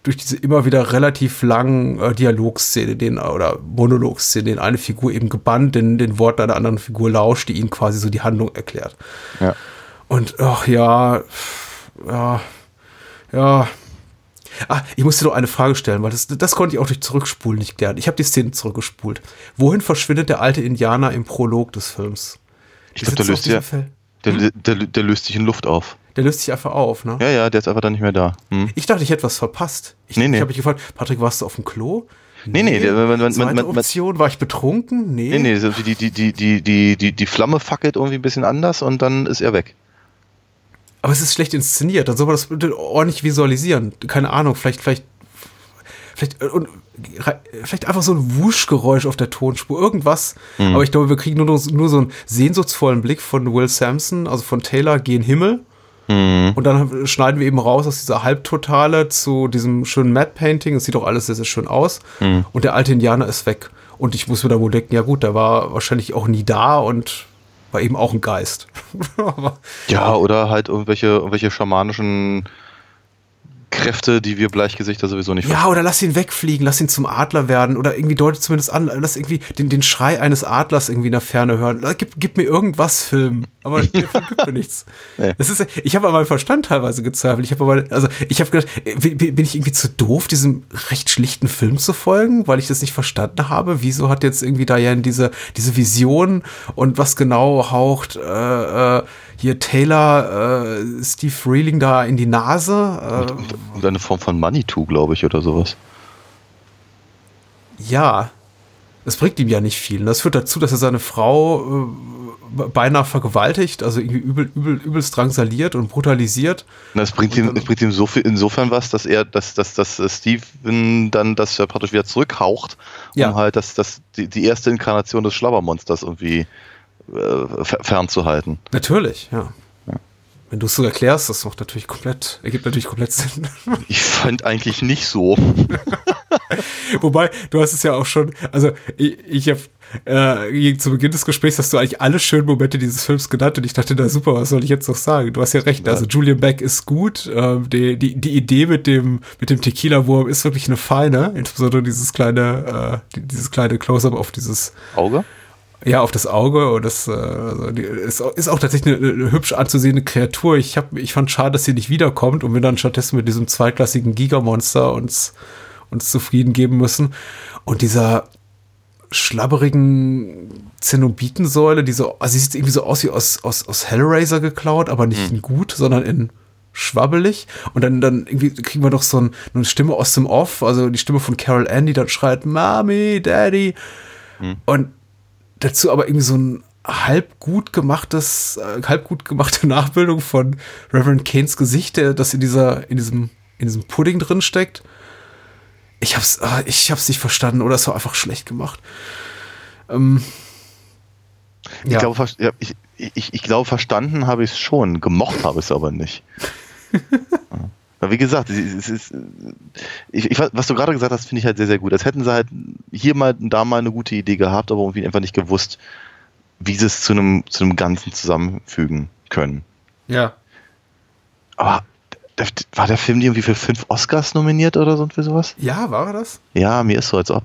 durch diese immer wieder relativ langen äh, Dialogszene, den, oder Monologszene, den eine Figur eben gebannt den, den Worten einer anderen Figur lauscht, die ihnen quasi so die Handlung erklärt. ja. Und ach ja, ja, ja. Ah, ich musste noch eine Frage stellen, weil das, das konnte ich auch durch Zurückspulen nicht klären. Ich habe die Szene zurückgespult. Wohin verschwindet der alte Indianer im Prolog des Films? Ich glaube, der er löst ja, der, der, der löst sich in Luft auf. Der löst sich einfach auf, ne? Ja, ja, der ist einfach dann nicht mehr da. Hm. Ich dachte, ich hätte was verpasst. Ich, Nee, nee. ich habe mich gefragt, Patrick, warst du auf dem Klo? Nee, nee, der- man- man- man- man- Option, war ich betrunken? Nee. Nee, nee, so die, die, die, die, die, die, die Flamme fackelt irgendwie ein bisschen anders und dann ist er weg. Aber es ist schlecht inszeniert. Dann soll man das ordentlich visualisieren. Keine Ahnung, vielleicht, vielleicht, vielleicht, äh, und, vielleicht einfach so ein Wuschgeräusch auf der Tonspur, irgendwas. Mhm. Aber ich glaube, wir kriegen nur, nur so einen sehnsuchtsvollen Blick von Will Sampson, also von Taylor, gen Himmel. Mhm. Und dann schneiden wir eben raus aus dieser Halbtotale zu diesem schönen Matte Painting. Es sieht auch alles sehr, sehr schön aus. Mhm. Und der alte Indianer ist weg. Und ich muss mir da wohl denken, ja gut, der war wahrscheinlich auch nie da und war eben auch ein Geist. Aber Ja, oder halt irgendwelche, irgendwelche schamanischen Kräfte, die wir Bleichgesichter sowieso nicht Ja, oder lass ihn wegfliegen, lass ihn zum Adler werden oder irgendwie deutet zumindest an, lass irgendwie den, den Schrei eines Adlers irgendwie in der Ferne hören. Gib, gib mir irgendwas, Film. Aber Film gibt mir nichts. Nee. Das ist, ich habe an meinem Verstand teilweise gezweifelt. Ich habe aber, also ich habe gedacht, äh, bin ich irgendwie zu doof, diesem recht schlichten Film zu folgen, weil ich das nicht verstanden habe? Wieso hat jetzt irgendwie Diane diese, diese Vision und was genau haucht äh, äh, hier Taylor äh, Steve Freeling da in die Nase? Äh, Und eine Form von Manitou, glaube ich, oder sowas. Ja, es bringt ihm ja nicht viel. Das führt dazu, dass er seine Frau äh, beinahe vergewaltigt, also irgendwie übel, übel, übelst drangsaliert und brutalisiert. Und das bringt ihm, es bringt ihm so viel, insofern was, dass er, dass, dass, dass äh, Steven dann das ja praktisch wieder zurückhaucht, um Ja. halt das, das, die, die erste Inkarnation des Schlabbermonsters irgendwie äh, fer- fernzuhalten. Natürlich, ja. Wenn du es so erklärst, das macht natürlich komplett, ergibt natürlich komplett Sinn. Ich fand eigentlich nicht so. Wobei, du hast es ja auch schon, also ich, ich habe äh, zu Beginn des Gesprächs hast du eigentlich alle schönen Momente dieses Films genannt und ich dachte, na super, was soll ich jetzt noch sagen? Du hast ja recht, also Julian Beck ist gut, ähm, die, die, die Idee mit dem, mit dem Tequila-Wurm ist wirklich eine feine, insbesondere dieses kleine, äh, die- dieses kleine Close-Up auf dieses, Auge? ja, auf das Auge und das äh, also die, ist, auch- ist auch tatsächlich eine, eine hübsch anzusehende Kreatur. Ich, hab, ich fand schade, dass sie nicht wiederkommt und wir dann stattdessen mit diesem zweitklassigen Gigamonster uns, uns zufrieden geben müssen. Und dieser schlabberigen Zenobitensäule, die so, also sie sieht irgendwie so aus wie aus, aus, aus Hellraiser geklaut, aber nicht in gut, sondern in schwabbelig. Und dann, dann irgendwie kriegen wir doch so ein, eine Stimme aus dem Off, also die Stimme von Carol Ann, die dann schreit, Mami, Daddy. Und dazu aber irgendwie so ein halb gut gemachtes, äh, halb gut gemachte Nachbildung von Reverend Kanes Gesicht, der das in dieser, in diesem, in diesem Pudding drin steckt. Ich hab's, ah, ich hab's nicht verstanden oder es war einfach schlecht gemacht. Ähm, Ich, glaube, ver- ja, ich, ich, ich glaube, verstanden habe ich es schon, gemocht habe ich es aber nicht. Ja. Wie gesagt, es ist, es ist, ich, ich, was du gerade gesagt hast, finde ich halt sehr, sehr gut. Als hätten sie halt hier mal und da mal eine gute Idee gehabt, aber irgendwie einfach nicht gewusst, wie sie es zu einem, zu einem Ganzen zusammenfügen können. ja. Aber war der Film irgendwie für fünf Oscars nominiert oder so für sowas? Ja, war er das? Ja, mir ist so, als ob.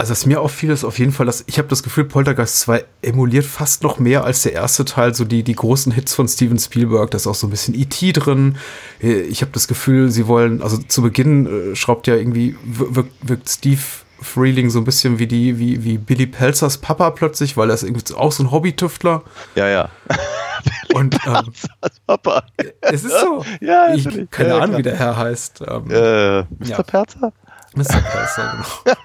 Also was mir auffiel, ist auf jeden Fall, dass ich habe das Gefühl, Poltergeist 2 emuliert fast noch mehr als der erste Teil, so die, die großen Hits von Steven Spielberg. Da ist auch so ein bisschen E.T. drin. Äh, Ich habe das Gefühl, sie wollen, also zu Beginn äh, schraubt ja irgendwie, wir- wirkt, wirkt Steve Freeling so ein bisschen wie die, wie, wie Billy Pelzers Papa plötzlich, weil er ist irgendwie auch so ein Hobbytüftler. Ja, ja. Und ähm, Papa. es ist so. Ja, ich, keine Ja, Ahnung, wie der Herr heißt. Ähm, Äh, Mr. Ja. Perzer? Mr. Pelzer,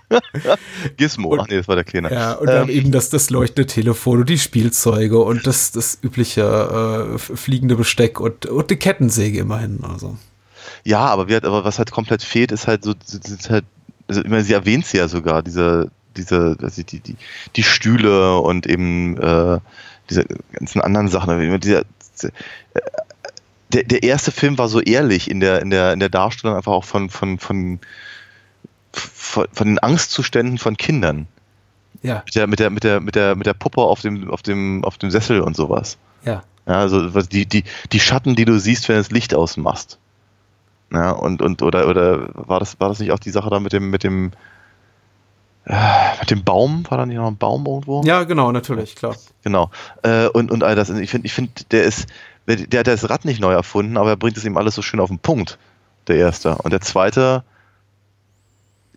genau. Gizmo. Und- Ach nee, das war der Kleine. Ja, und dann Ähm, eben das, das leuchtende Telefon und die Spielzeuge und das, das übliche äh, fliegende Besteck und, und die Kettensäge immerhin. Also. Ja, aber, wie halt, aber was halt komplett fehlt, ist halt so, sind halt, also ich meine, sie erwähnt sie ja sogar, diese, diese, also die, die, die Stühle und eben äh, diese ganzen anderen Sachen. Dieser, der, der erste Film war so ehrlich in der, in der, in der Darstellung einfach auch von, von, von, von, von den Angstzuständen von Kindern. Ja, Mit der, mit der, mit der, mit der, mit der Puppe auf dem, auf dem, auf dem Sessel und sowas. ja. Ja, also die, die, die Schatten, die du siehst, wenn du das Licht ausmachst. Ja, und, und oder, oder war das, war das nicht auch die Sache da mit dem, mit dem, äh, mit dem Baum? War da nicht noch ein Baum irgendwo? Ja, genau, natürlich, klar. Genau. Äh, und, und all das. Ich finde, ich finde, der ist, der, der hat das Rad nicht neu erfunden, aber er bringt es ihm alles so schön auf den Punkt, der erste. Und der zweite,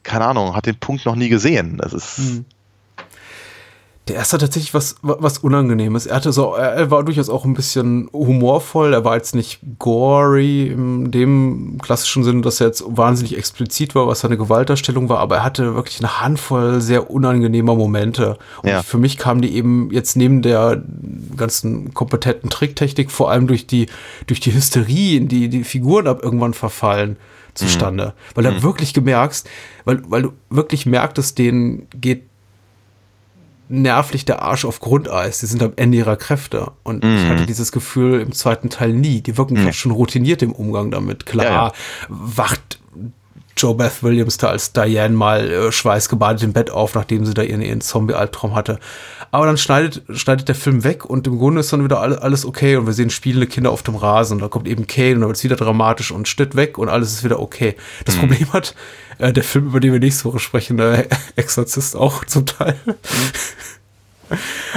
keine Ahnung, hat den Punkt noch nie gesehen. Das ist, Hm. Der erste hat tatsächlich was, was Unangenehmes. Er hatte so, er er war durchaus auch ein bisschen humorvoll. Er war jetzt nicht gory in dem klassischen Sinne, dass er jetzt wahnsinnig explizit war, was seine Gewaltdarstellung war, aber er hatte wirklich eine Handvoll sehr unangenehmer Momente. Und Ja. für mich kamen die eben jetzt neben der ganzen kompetenten Tricktechnik vor allem durch die, durch die Hysterie, in die die Figuren ab irgendwann verfallen, zustande. Weil du wirklich gemerkst, weil, weil du wirklich merktest, denen geht nervlich der Arsch auf Grundeis. Die sind am Ende ihrer Kräfte. Und ich Mhm. hatte dieses Gefühl im zweiten Teil nie. Die wirken fast schon routiniert im Umgang damit. Klar, Ja, ja. wacht Joe Beth Williams da als Diane mal äh, schweißgebadet im Bett auf, nachdem sie da ihren, ihren Zombie-Albtraum hatte. Aber dann schneidet, schneidet der Film weg und im Grunde ist dann wieder alles, okay und wir sehen spielende Kinder auf dem Rasen und da kommt eben Kane und dann wird es wieder dramatisch und Schnitt weg und alles ist wieder okay. Das Problem hat äh, der Film, über den wir nächste Woche sprechen, der Exorzist auch zum Teil.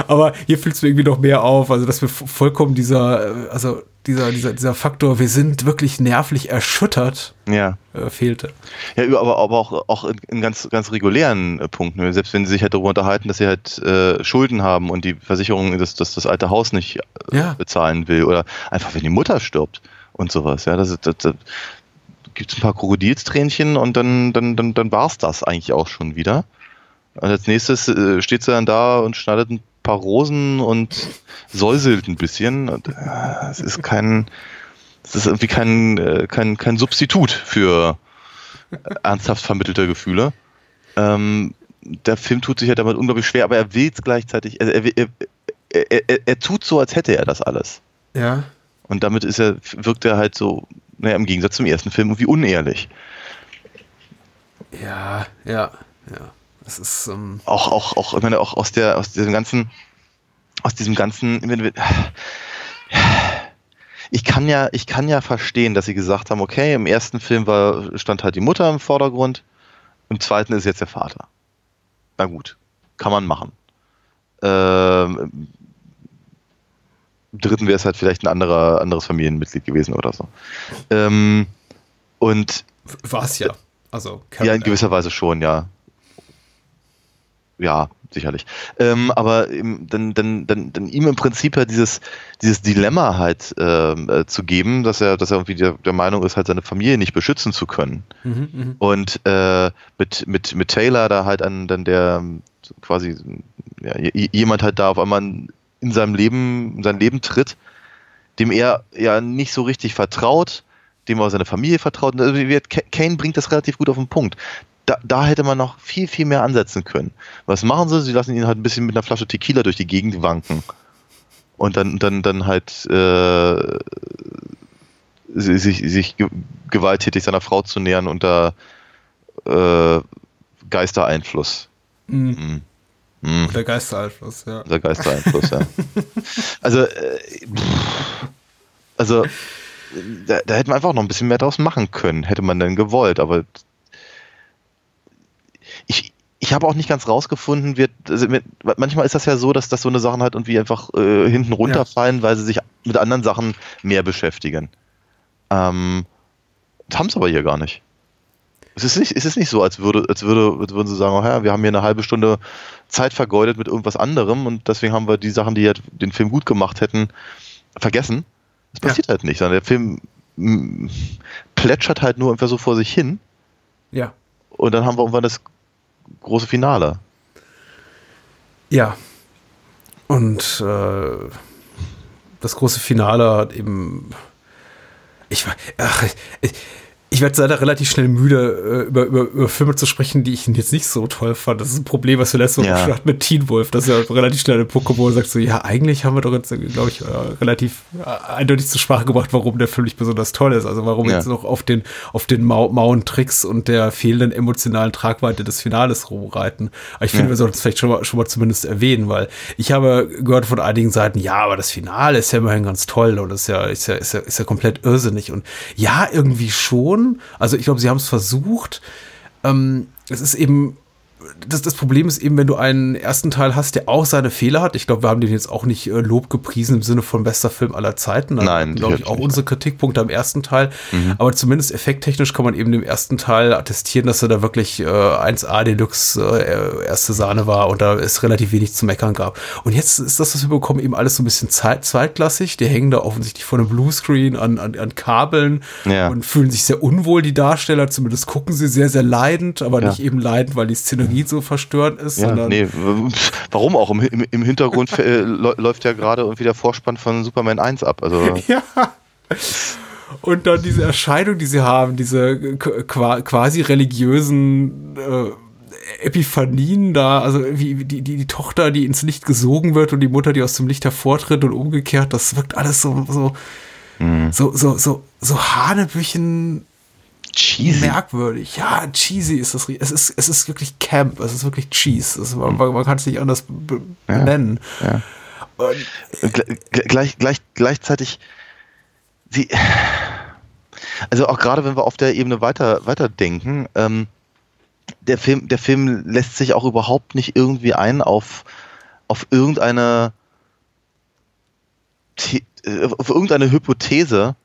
Aber hier fällt es mir irgendwie noch mehr auf, also dass wir vo- vollkommen dieser, äh, also dieser, dieser, dieser Faktor, wir sind wirklich nervlich erschüttert, ja. äh, fehlte. Ja, aber, aber auch, auch in, in ganz, ganz regulären äh, Punkten. ne? Selbst wenn sie sich halt darüber unterhalten, dass sie halt äh, Schulden haben und die Versicherung das, das, das alte Haus nicht äh, Ja. bezahlen will. Oder einfach, wenn die Mutter stirbt und sowas. Ja, das, das, das gibt ein paar Krokodilstränchen und dann, dann, dann, dann war es das eigentlich auch schon wieder. Und als nächstes äh, steht sie dann da und schneidet ein paar Rosen und säuselt ein bisschen. Äh, es ist kein, es ist irgendwie kein, äh, kein, kein Substitut für ernsthaft vermittelte Gefühle. Ähm, der Film tut sich ja damit unglaublich schwer, aber er will es gleichzeitig, also er, er, er, er, er tut so, als hätte er das alles. Ja. Und damit ist er, wirkt er halt so, naja, im Gegensatz zum ersten Film irgendwie unehrlich. Ja, ja, ja. Es ist, ähm, Auch, auch, auch, ich meine, auch aus der, aus diesem ganzen, aus diesem ganzen, ich kann ja, ich kann ja verstehen, dass sie gesagt haben, okay, im ersten Film war, stand halt die Mutter im Vordergrund, im zweiten ist jetzt der Vater. Na gut, kann man machen. Ähm, Im dritten wäre es halt vielleicht ein anderer, anderes Familienmitglied gewesen oder so. Ähm, und war es ja. Also ja, in gewisser Weise schon, ja. Ja, sicherlich. Ähm, aber ihm, dann, dann, dann, dann ihm im Prinzip ja dieses, dieses Dilemma halt ähm, äh, zu geben, dass er, dass er irgendwie der, der, Meinung ist, halt seine Familie nicht beschützen zu können. Mhm, mh. Und äh, mit, mit, mit Taylor da halt an dann der quasi ja, jemand halt da auf einmal in seinem Leben, in sein Leben tritt, dem er ja nicht so richtig vertraut, dem er seine Familie vertraut. Also Kane bringt das relativ gut auf den Punkt. Da, da, hätte man noch viel, viel mehr ansetzen können. Was machen sie? Sie lassen ihn halt ein bisschen mit einer Flasche Tequila durch die Gegend wanken. Und dann, dann, dann halt äh, sich, sich gewalttätig seiner Frau zu nähern unter äh, Geistereinfluss. Mhm. Mhm. Mhm. Der Geistereinfluss, ja. Der Geistereinfluss, ja. Also, äh, also da, da hätte man einfach noch ein bisschen mehr draus machen können, hätte man denn gewollt, aber ich, ich habe auch nicht ganz rausgefunden, wird, also manchmal ist das ja so, dass, dass so eine Sachen halt irgendwie einfach äh, hinten runterfallen, ja. weil sie sich mit anderen Sachen mehr beschäftigen. Ähm, das haben sie aber hier gar nicht. Es ist nicht, es ist nicht so, als würde, als würde, als würden sie sagen, oh ja, wir haben hier eine halbe Stunde Zeit vergeudet mit irgendwas anderem und deswegen haben wir die Sachen, die halt den Film gut gemacht hätten, vergessen. Das passiert ja. halt nicht, sondern der Film plätschert halt nur einfach so vor sich hin. Ja. Und dann haben wir irgendwann das große Finale. Ja. Und äh, das große Finale hat eben. Ich. Ach, ich, ich werde leider relativ schnell müde, äh, über, über, über Filme zu sprechen, die ich jetzt nicht so toll fand. Das ist ein Problem, was wir letzte Woche ja. hatten mit Teen Wolf. Das ist ja relativ schnell ein Punkt, wo er sagt so, ja, eigentlich haben wir doch jetzt, glaube ich, äh, relativ äh, eindeutig zur Sprache gebracht, warum der Film nicht besonders toll ist. Also warum ja. jetzt noch auf den, auf den mau mauen Tricks und der fehlenden emotionalen Tragweite des Finales rumreiten. Aber ich finde, ja. wir sollten es vielleicht schon mal, schon mal zumindest erwähnen, weil ich habe gehört von einigen Seiten, ja, aber das Finale ist ja immerhin ganz toll und ist ja, ist ja, ist ja, ist ja komplett irrsinnig. Und ja, irgendwie schon schon. Also ich glaube, sie haben es versucht. Ähm, es ist eben das, das Problem ist eben, wenn du einen ersten Teil hast, der auch seine Fehler hat. Ich glaube, wir haben den jetzt auch nicht äh, Lob gepriesen im Sinne von bester Film aller Zeiten. Da Nein, glaube ich, auch nicht. unsere Kritikpunkte am ersten Teil. Mhm. Aber zumindest effekttechnisch kann man eben dem ersten Teil attestieren, dass er da wirklich äh, 1A Deluxe äh, erste Sahne war und da es relativ wenig zu meckern gab. Und jetzt ist das, was wir bekommen, eben alles so ein bisschen zeit, zweitklassig. Die hängen da offensichtlich vor einem Bluescreen an, an, an Kabeln ja. und fühlen sich sehr unwohl, die Darsteller. Zumindest gucken sie sehr, sehr leidend, aber ja. nicht eben leidend, weil die Szenerie Szenerie so verstört ist. Ja, nee, warum auch? Im, im, im Hintergrund äh, läuft ja gerade irgendwie der Vorspann von Superman 1 ab. Also. ja. Und dann diese Erscheinung, die sie haben, diese quasi religiösen äh, Epiphanien da, also wie die, die, die Tochter, die ins Licht gesogen wird und die Mutter, die aus dem Licht hervortritt und umgekehrt, das wirkt alles so, so, mhm. so, so, so, so Hanebüchen cheesy. merkwürdig. Ja, cheesy ist das. Es ist, es ist wirklich Camp. Es ist wirklich Cheese. Ist, man, man, kann es nicht anders benennen. Ja, ja. Gleich, gleich, gleichzeitig, sie, also auch gerade wenn wir auf der Ebene weiter, weiter denken, ähm, der Film, der Film lässt sich auch überhaupt nicht irgendwie ein auf, auf irgendeine, äh, auf irgendeine Hypothese,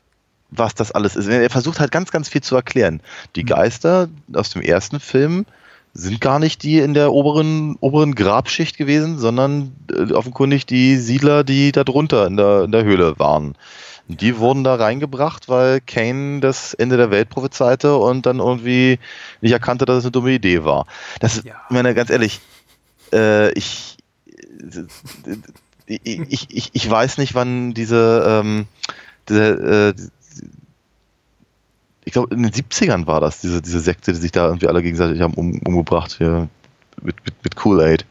was das alles ist. Er versucht halt ganz, ganz viel zu erklären. Die hm. Geister aus dem ersten Film sind gar nicht die in der oberen, oberen Grabschicht gewesen, sondern äh, offenkundig die Siedler, die da drunter in der, in der Höhle waren. Die wurden da reingebracht, weil Kane das Ende der Welt prophezeite und dann irgendwie nicht erkannte, dass es eine dumme Idee war. Das ist, ja. ich meine, ganz ehrlich, äh, ich, ich, ich, ich, weiß nicht, wann diese, ähm, diese, äh, ich glaube, in den 70ern war das, diese, diese Sekte, die sich da irgendwie alle gegenseitig haben um, umgebracht, hier, mit, mit, mit Kool-Aid.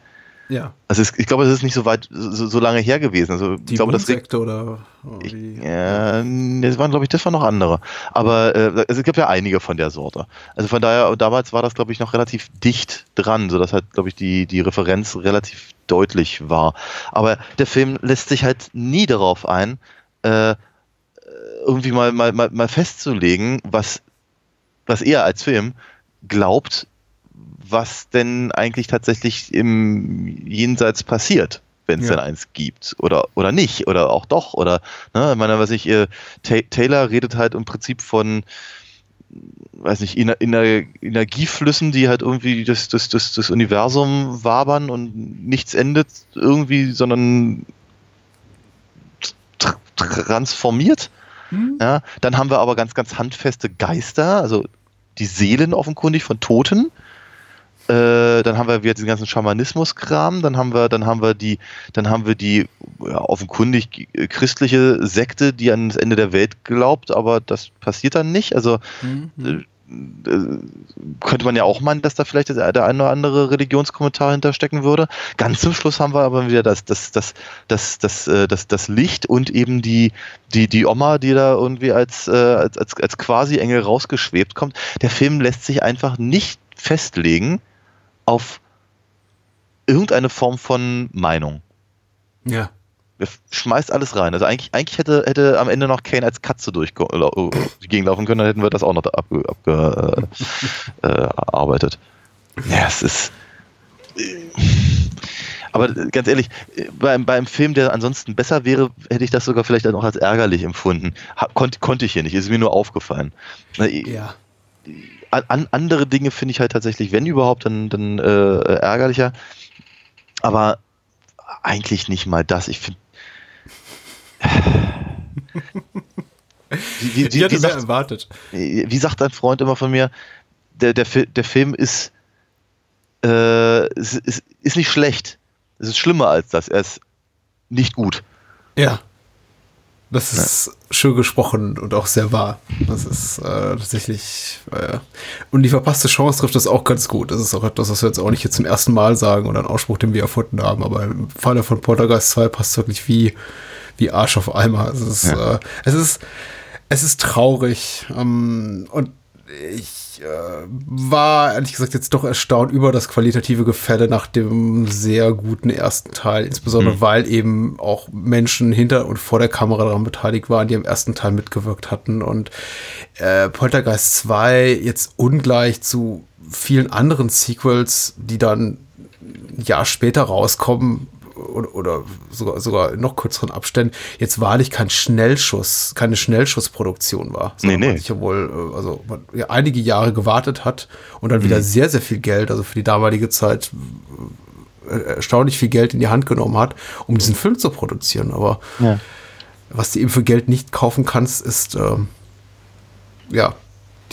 Ja. Also es, ich glaube, es ist nicht so weit, so, so lange her gewesen. Also die ich glaube, das Sekte oder oh, ich, ja, das waren, glaube ich, das waren noch andere. Aber äh, es gibt ja einige von der Sorte. Also von daher, damals war das, glaube ich, noch relativ dicht dran, sodass halt, glaube ich, die, die Referenz relativ deutlich war. Aber der Film lässt sich halt nie darauf ein, äh, irgendwie mal, mal, mal, mal festzulegen, was, was er als Film glaubt, was denn eigentlich tatsächlich im Jenseits passiert, wenn es ja. denn eins gibt oder oder nicht oder auch doch oder ne, ich meine, was ich äh, Taylor redet halt im Prinzip von weiß nicht, Ener Ener Energieflüssen, die halt irgendwie das, das, das, das Universum wabern und nichts endet irgendwie, sondern tr transformiert. Mhm. Ja, dann haben wir aber ganz, ganz handfeste Geister, also die Seelen offenkundig von Toten. Äh, dann haben wir wieder diesen ganzen Schamanismus-Kram, dann haben wir, dann haben wir die, dann haben wir die ja, offenkundig christliche Sekte, die an das Ende der Welt glaubt, aber das passiert dann nicht. Also mhm. Äh, äh, könnte man ja auch meinen, dass da vielleicht der eine oder andere Religionskommentar hinterstecken würde. Ganz zum Schluss haben wir aber wieder das, das, das, das, das, das, das, das Licht und eben die, die, die Oma, die da irgendwie als, als, als, als quasi Engel rausgeschwebt kommt. Der Film lässt sich einfach nicht festlegen auf irgendeine Form von Meinung. Ja. Schmeißt alles rein. Also eigentlich, eigentlich hätte, hätte am Ende noch Kane als Katze durchgegenlaufen können, dann hätten wir das auch noch abgearbeitet. Ab, äh, äh, ja, es ist. Aber ganz ehrlich, beim, beim Film, der ansonsten besser wäre, hätte ich das sogar vielleicht dann auch als ärgerlich empfunden. Ha, konnt, konnte ich hier nicht, ist mir nur aufgefallen. Ja. An, andere Dinge finde ich halt tatsächlich, wenn überhaupt, dann, dann äh, ärgerlicher. Aber eigentlich nicht mal das. Ich finde wie, wie, wie, wie sagt, erwartet. Wie sagt ein Freund immer von mir, der, der, der Film ist, äh, ist, ist, ist nicht schlecht. Es ist schlimmer als das. Er ist nicht gut. Ja. Das ist ja. schön gesprochen und auch sehr wahr. Das ist äh, tatsächlich. Äh, und die verpasste Chance trifft das auch ganz gut. Das ist auch etwas, was wir jetzt auch nicht jetzt zum ersten Mal sagen oder ein Ausspruch, den wir erfunden haben. Aber im Falle von Poltergeist 2 passt wirklich wie wie Arsch auf Eimer. Es ist, ja. äh, es ist, es ist traurig. Ähm, und ich äh, war ehrlich gesagt jetzt doch erstaunt über das qualitative Gefälle nach dem sehr guten ersten Teil, insbesondere mhm. weil eben auch Menschen hinter und vor der Kamera daran beteiligt waren, die im ersten Teil mitgewirkt hatten. Und äh, Poltergeist 2 jetzt ungleich zu vielen anderen Sequels, die dann ein Jahr später rauskommen, oder, oder sogar, sogar in noch kürzeren Abständen jetzt wahrlich kein Schnellschuss, keine Schnellschussproduktion war. Nee, nee. sich ja wohl, äh, also man ja, einige Jahre gewartet hat und dann wieder mhm. sehr, sehr viel Geld, also für die damalige Zeit äh, erstaunlich viel Geld in die Hand genommen hat, um diesen Film zu produzieren. Aber ja. was du eben für Geld nicht kaufen kannst, ist ähm, ja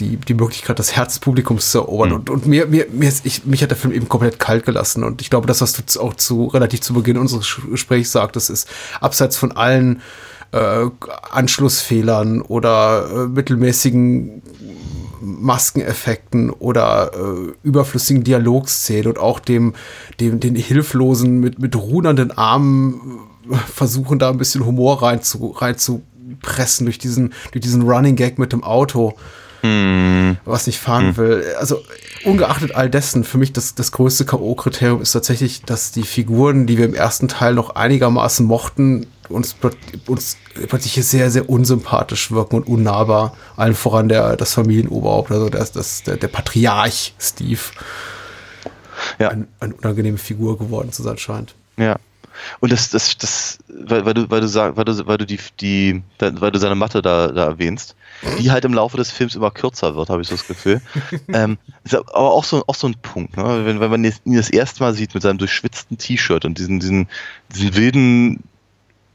die, die Möglichkeit, das Herz des Publikums zu erobern. Mhm. Und, und mir, mir, mir ist, ich, mich hat der Film eben komplett kalt gelassen. Und ich glaube, das, was du auch zu relativ zu Beginn unseres Gesprächs sagtest, ist abseits von allen äh, Anschlussfehlern oder äh, mittelmäßigen Maskeneffekten oder äh, überflüssigen Dialogszenen und auch dem, dem, den hilflosen, mit, mit rudernden Armen äh, versuchen, da ein bisschen Humor rein zu, rein zu pressen durch diesen, durch diesen Running Gag mit dem Auto hm. was ich fahren hm. will. Also ungeachtet all dessen, für mich das, das größte K.O.-Kriterium ist tatsächlich, dass die Figuren, die wir im ersten Teil noch einigermaßen mochten, uns, uns plötzlich sehr, sehr unsympathisch wirken und unnahbar. Allen voran der, das Familienoberhaupt, also das, das, der, der Patriarch Steve. Ja. Ein, eine unangenehme Figur geworden zu sein scheint. Ja. Und das, das, das, weil, weil du, weil du sagst, weil du, weil du die, die, weil du seine Mathe da, da erwähnst, die halt im Laufe des Films immer kürzer wird, habe ich so das Gefühl. ähm, ist aber auch so, auch so ein Punkt, ne? wenn, wenn man ihn das erste Mal sieht mit seinem durchschwitzten T-Shirt und diesen, diesen, diesen wilden,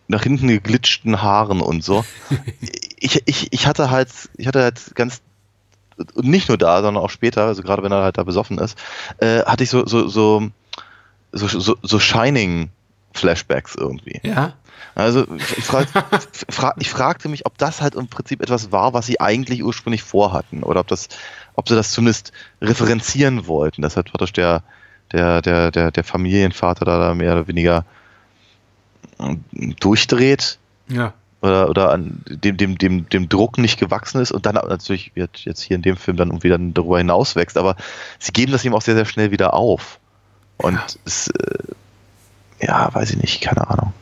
nach hinten geglitschten Haaren und so. ich, ich, ich hatte halt, ich hatte halt ganz und nicht nur da, sondern auch später, also gerade wenn er halt da besoffen ist, äh, hatte ich so, so, so, so, so, so Shining Flashbacks irgendwie. Ja. Also ich, frag, fra ich fragte mich, ob das halt im Prinzip etwas war, was sie eigentlich ursprünglich vorhatten oder ob das, ob sie das zumindest referenzieren wollten. Das hat praktisch der, der, der, der, der Familienvater da mehr oder weniger ähm, durchdreht. Ja. Oder, oder an dem, dem, dem, dem Druck nicht gewachsen ist und dann natürlich wird jetzt hier in dem Film dann irgendwie dann darüber hinaus wächst. Aber sie geben das ihm auch sehr, sehr schnell wieder auf. Und ja. es, äh, ja, weiß ich nicht, keine Ahnung.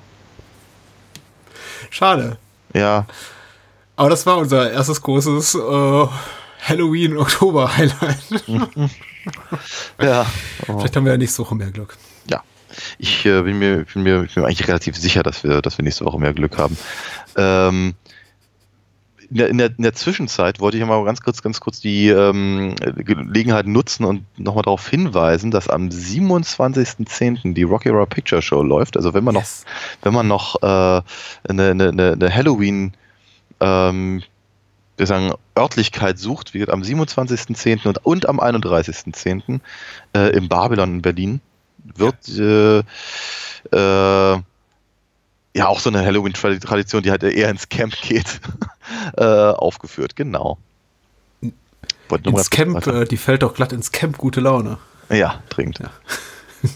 Schade. Ja. Aber das war unser erstes großes äh, Halloween-Oktober-Highlight. ja. Oh. Vielleicht haben wir ja nächste Woche mehr Glück. Ja. Ich äh, bin, mir, bin, mir, bin mir eigentlich relativ sicher, dass wir, dass wir nächste Woche mehr Glück haben. Ähm, der, in, der, in der Zwischenzeit wollte ich ja mal ganz kurz, ganz kurz die ähm, Gelegenheit nutzen und nochmal darauf hinweisen, dass am 27.10. die Rocky Horror Picture Show läuft. Also wenn man Yes. noch, wenn man noch äh, eine, eine, eine Halloween ähm, wir sagen, Örtlichkeit sucht, gesagt, am 27.10. Und, und am 31.10. Äh, im Babylon in Berlin wird äh, äh, ja auch so eine Halloween-Tradition, die halt eher ins Camp geht, äh, aufgeführt. Genau. Wollte Ins Camp, äh, die fällt doch glatt ins Camp gute Laune. Ja, dringend. Ja.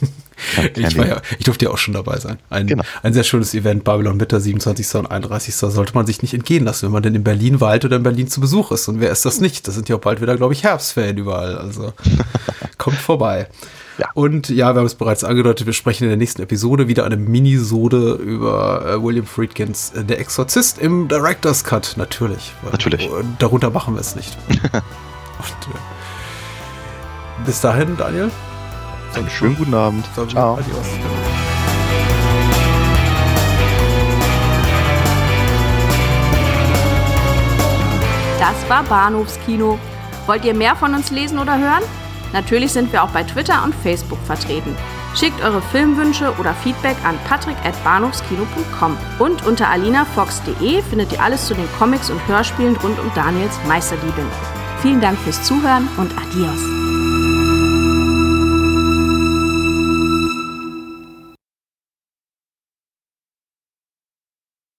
Ich, war ja, ich durfte ja auch schon dabei sein. Ein, Genau. ein sehr schönes Event, Babylon Mitte, 27. und 31. sollte man sich nicht entgehen lassen, wenn man denn in Berlin weilt oder in Berlin zu Besuch ist. Und wer ist das nicht? Das sind ja auch bald wieder, glaube ich, Herbstferien überall. Also kommt vorbei. Ja. Und ja, wir haben es bereits angedeutet, wir sprechen in der nächsten Episode wieder eine Minisode über äh, William Friedkins äh, Der Exorzist im Director's Cut, natürlich. Weil, Natürlich. äh, darunter machen wir es nicht. und, äh, bis dahin, Daniel. Einen schönen guten Abend. Wir Ciao. Adios. Das war Bahnhofskino. Wollt ihr mehr von uns lesen oder hören? Natürlich sind wir auch bei Twitter und Facebook vertreten. Schickt eure Filmwünsche oder Feedback an patrick.bahnhofskino.com. Und unter alinafox.de findet ihr alles zu den Comics und Hörspielen rund um Daniels Meisterliebin. Vielen Dank fürs Zuhören und adios.